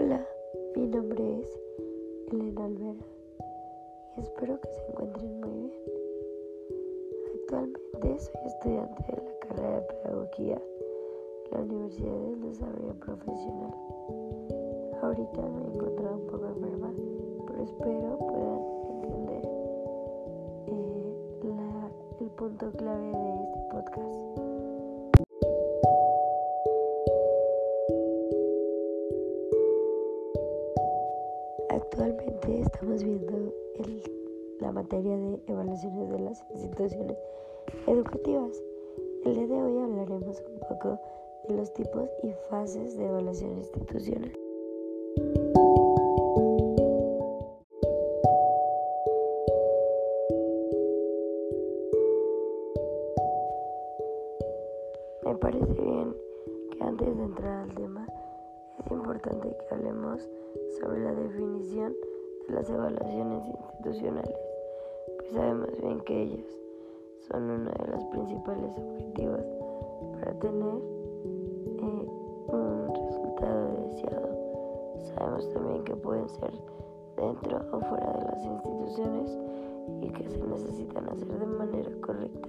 Hola, mi nombre es Elena Alvera y espero que se encuentren muy bien. Actualmente soy estudiante de la carrera de Pedagogía en la Universidad del Desarrollo Profesional. Ahorita me he encontrado un poco enferma, pero espero puedan entender eh, el punto clave de este podcast. Estamos viendo la materia de evaluaciones de las instituciones educativas. El día de hoy hablaremos un poco de los tipos y fases de evaluación institucional. Me parece bien que antes de entrar al tema es importante que hablemos sobre la definición de las evaluaciones institucionales, pues sabemos bien que ellas son uno de los principales objetivos para tener eh, un resultado deseado. Sabemos también que pueden ser dentro o fuera de las instituciones y que se necesitan hacer de manera correcta,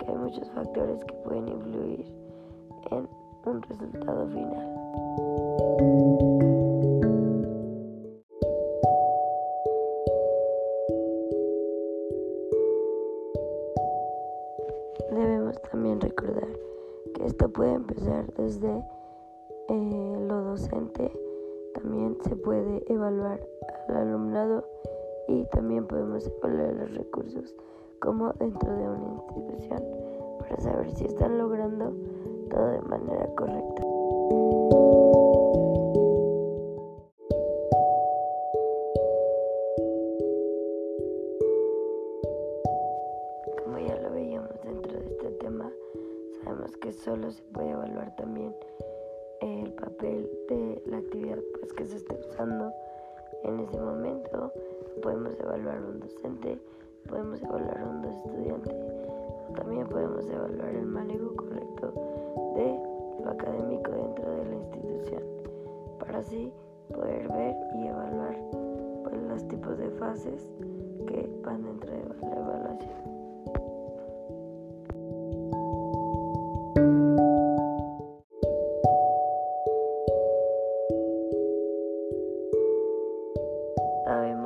que hay muchos factores que pueden influir en un resultado final. Debemos también recordar que esto puede empezar desde eh, lo docente, también se puede evaluar al alumnado y también podemos evaluar los recursos como dentro de una institución para saber si están logrando todo de manera correcta. Que solo se puede evaluar también el papel de la actividad pues, que se esté usando en ese momento. Podemos evaluar un docente, podemos evaluar un estudiante, también podemos evaluar el manejo correcto de lo académico dentro de la institución, para así poder ver y evaluar pues, los tipos de fases que van dentro de la evaluación.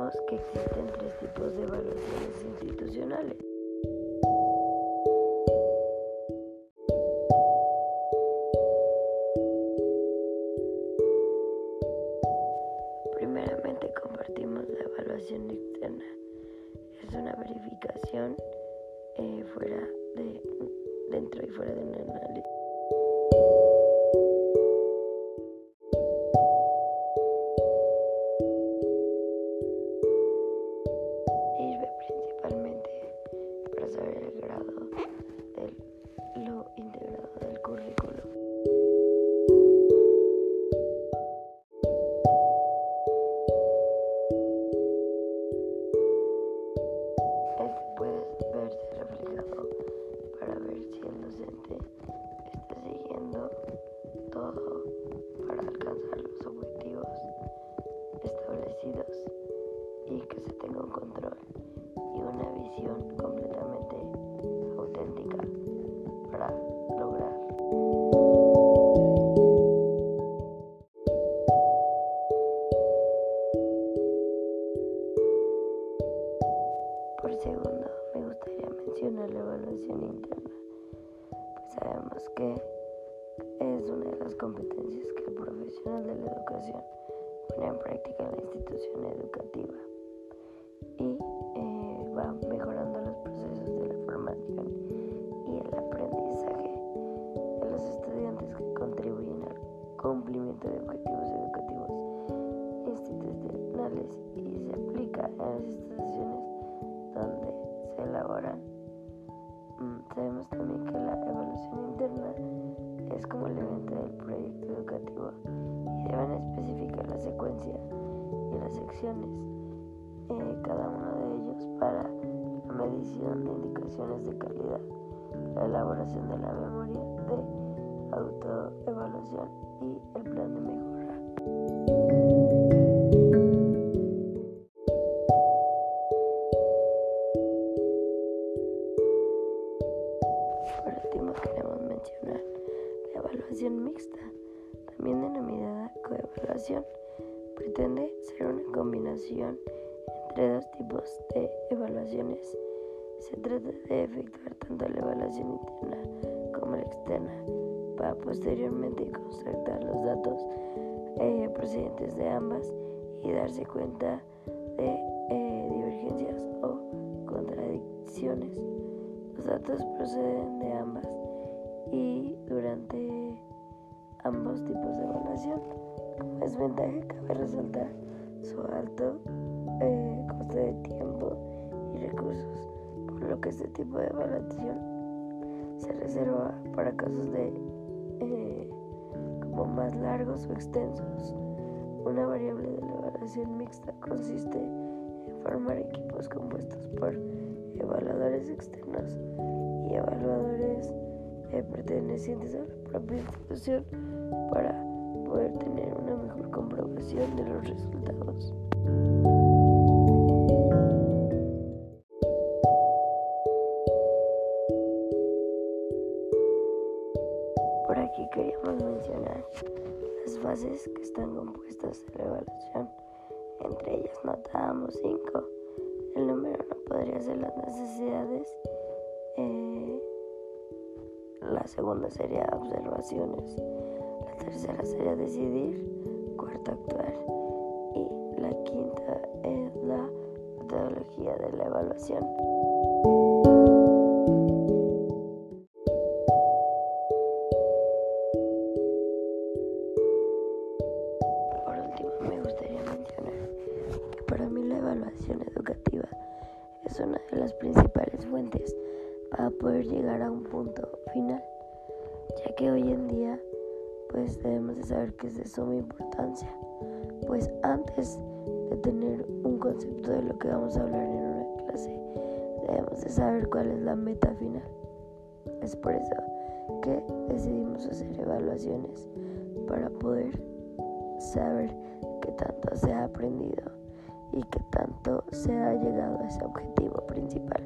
Que existen tres tipos de evaluaciones institucionales. Primeramente compartimos la evaluación externa. Es una verificación eh, fuera de dentro y fuera de un análisis. Control y una visión completamente auténtica para lograr. Por segundo, me gustaría mencionar la evaluación interna, pues sabemos que es una de las competencias que el profesional de la educación pone en práctica en la institución educativa y eh, va mejorando los procesos de la formación y el aprendizaje de los estudiantes que contribuyen al cumplimiento de objetivos educativos institucionales y se aplica en las instituciones donde se elaboran. Mm, sabemos también que la evaluación interna es como el evento del proyecto educativo y deben especificar la secuencia y las secciones, cada uno de ellos para la medición de indicaciones de calidad, la elaboración de la memoria de autoevaluación y el plan de mejora. Por último queremos mencionar la evaluación mixta, también denominada coevaluación, pretende ser una combinación entre dos tipos de evaluaciones. Se trata de efectuar tanto la evaluación interna como la externa para posteriormente constatar los datos eh, procedentes de ambas y darse cuenta de eh, divergencias o contradicciones. Los datos proceden de ambas y durante ambos tipos de evaluación. Como desventaja cabe resaltar su alto eh, coste de tiempo y recursos, por lo que este tipo de evaluación se reserva para casos de eh, como más largos o extensos. Una variable de la evaluación mixta consiste en formar equipos compuestos por evaluadores externos y evaluadores eh, pertenecientes a la propia institución para poder tener una mejor comprobación de los resultados. Por aquí queríamos mencionar las fases que están compuestas de la evaluación. Entre ellas notábamos cinco. El número no podría ser las necesidades. Eh, la segunda sería observaciones. La tercera sería decidir. Cuarta actuar. Y la quinta es la metodología de la evaluación. evaluación educativa es una de las principales fuentes para poder llegar a un punto final, ya que hoy en día pues debemos de saber que es de suma importancia, pues antes de tener un concepto de lo que vamos a hablar en una clase, debemos de saber cuál es la meta final. Es por eso que decidimos hacer evaluaciones para poder saber qué tanto se ha aprendido y que tanto se ha llegado a ese objetivo principal.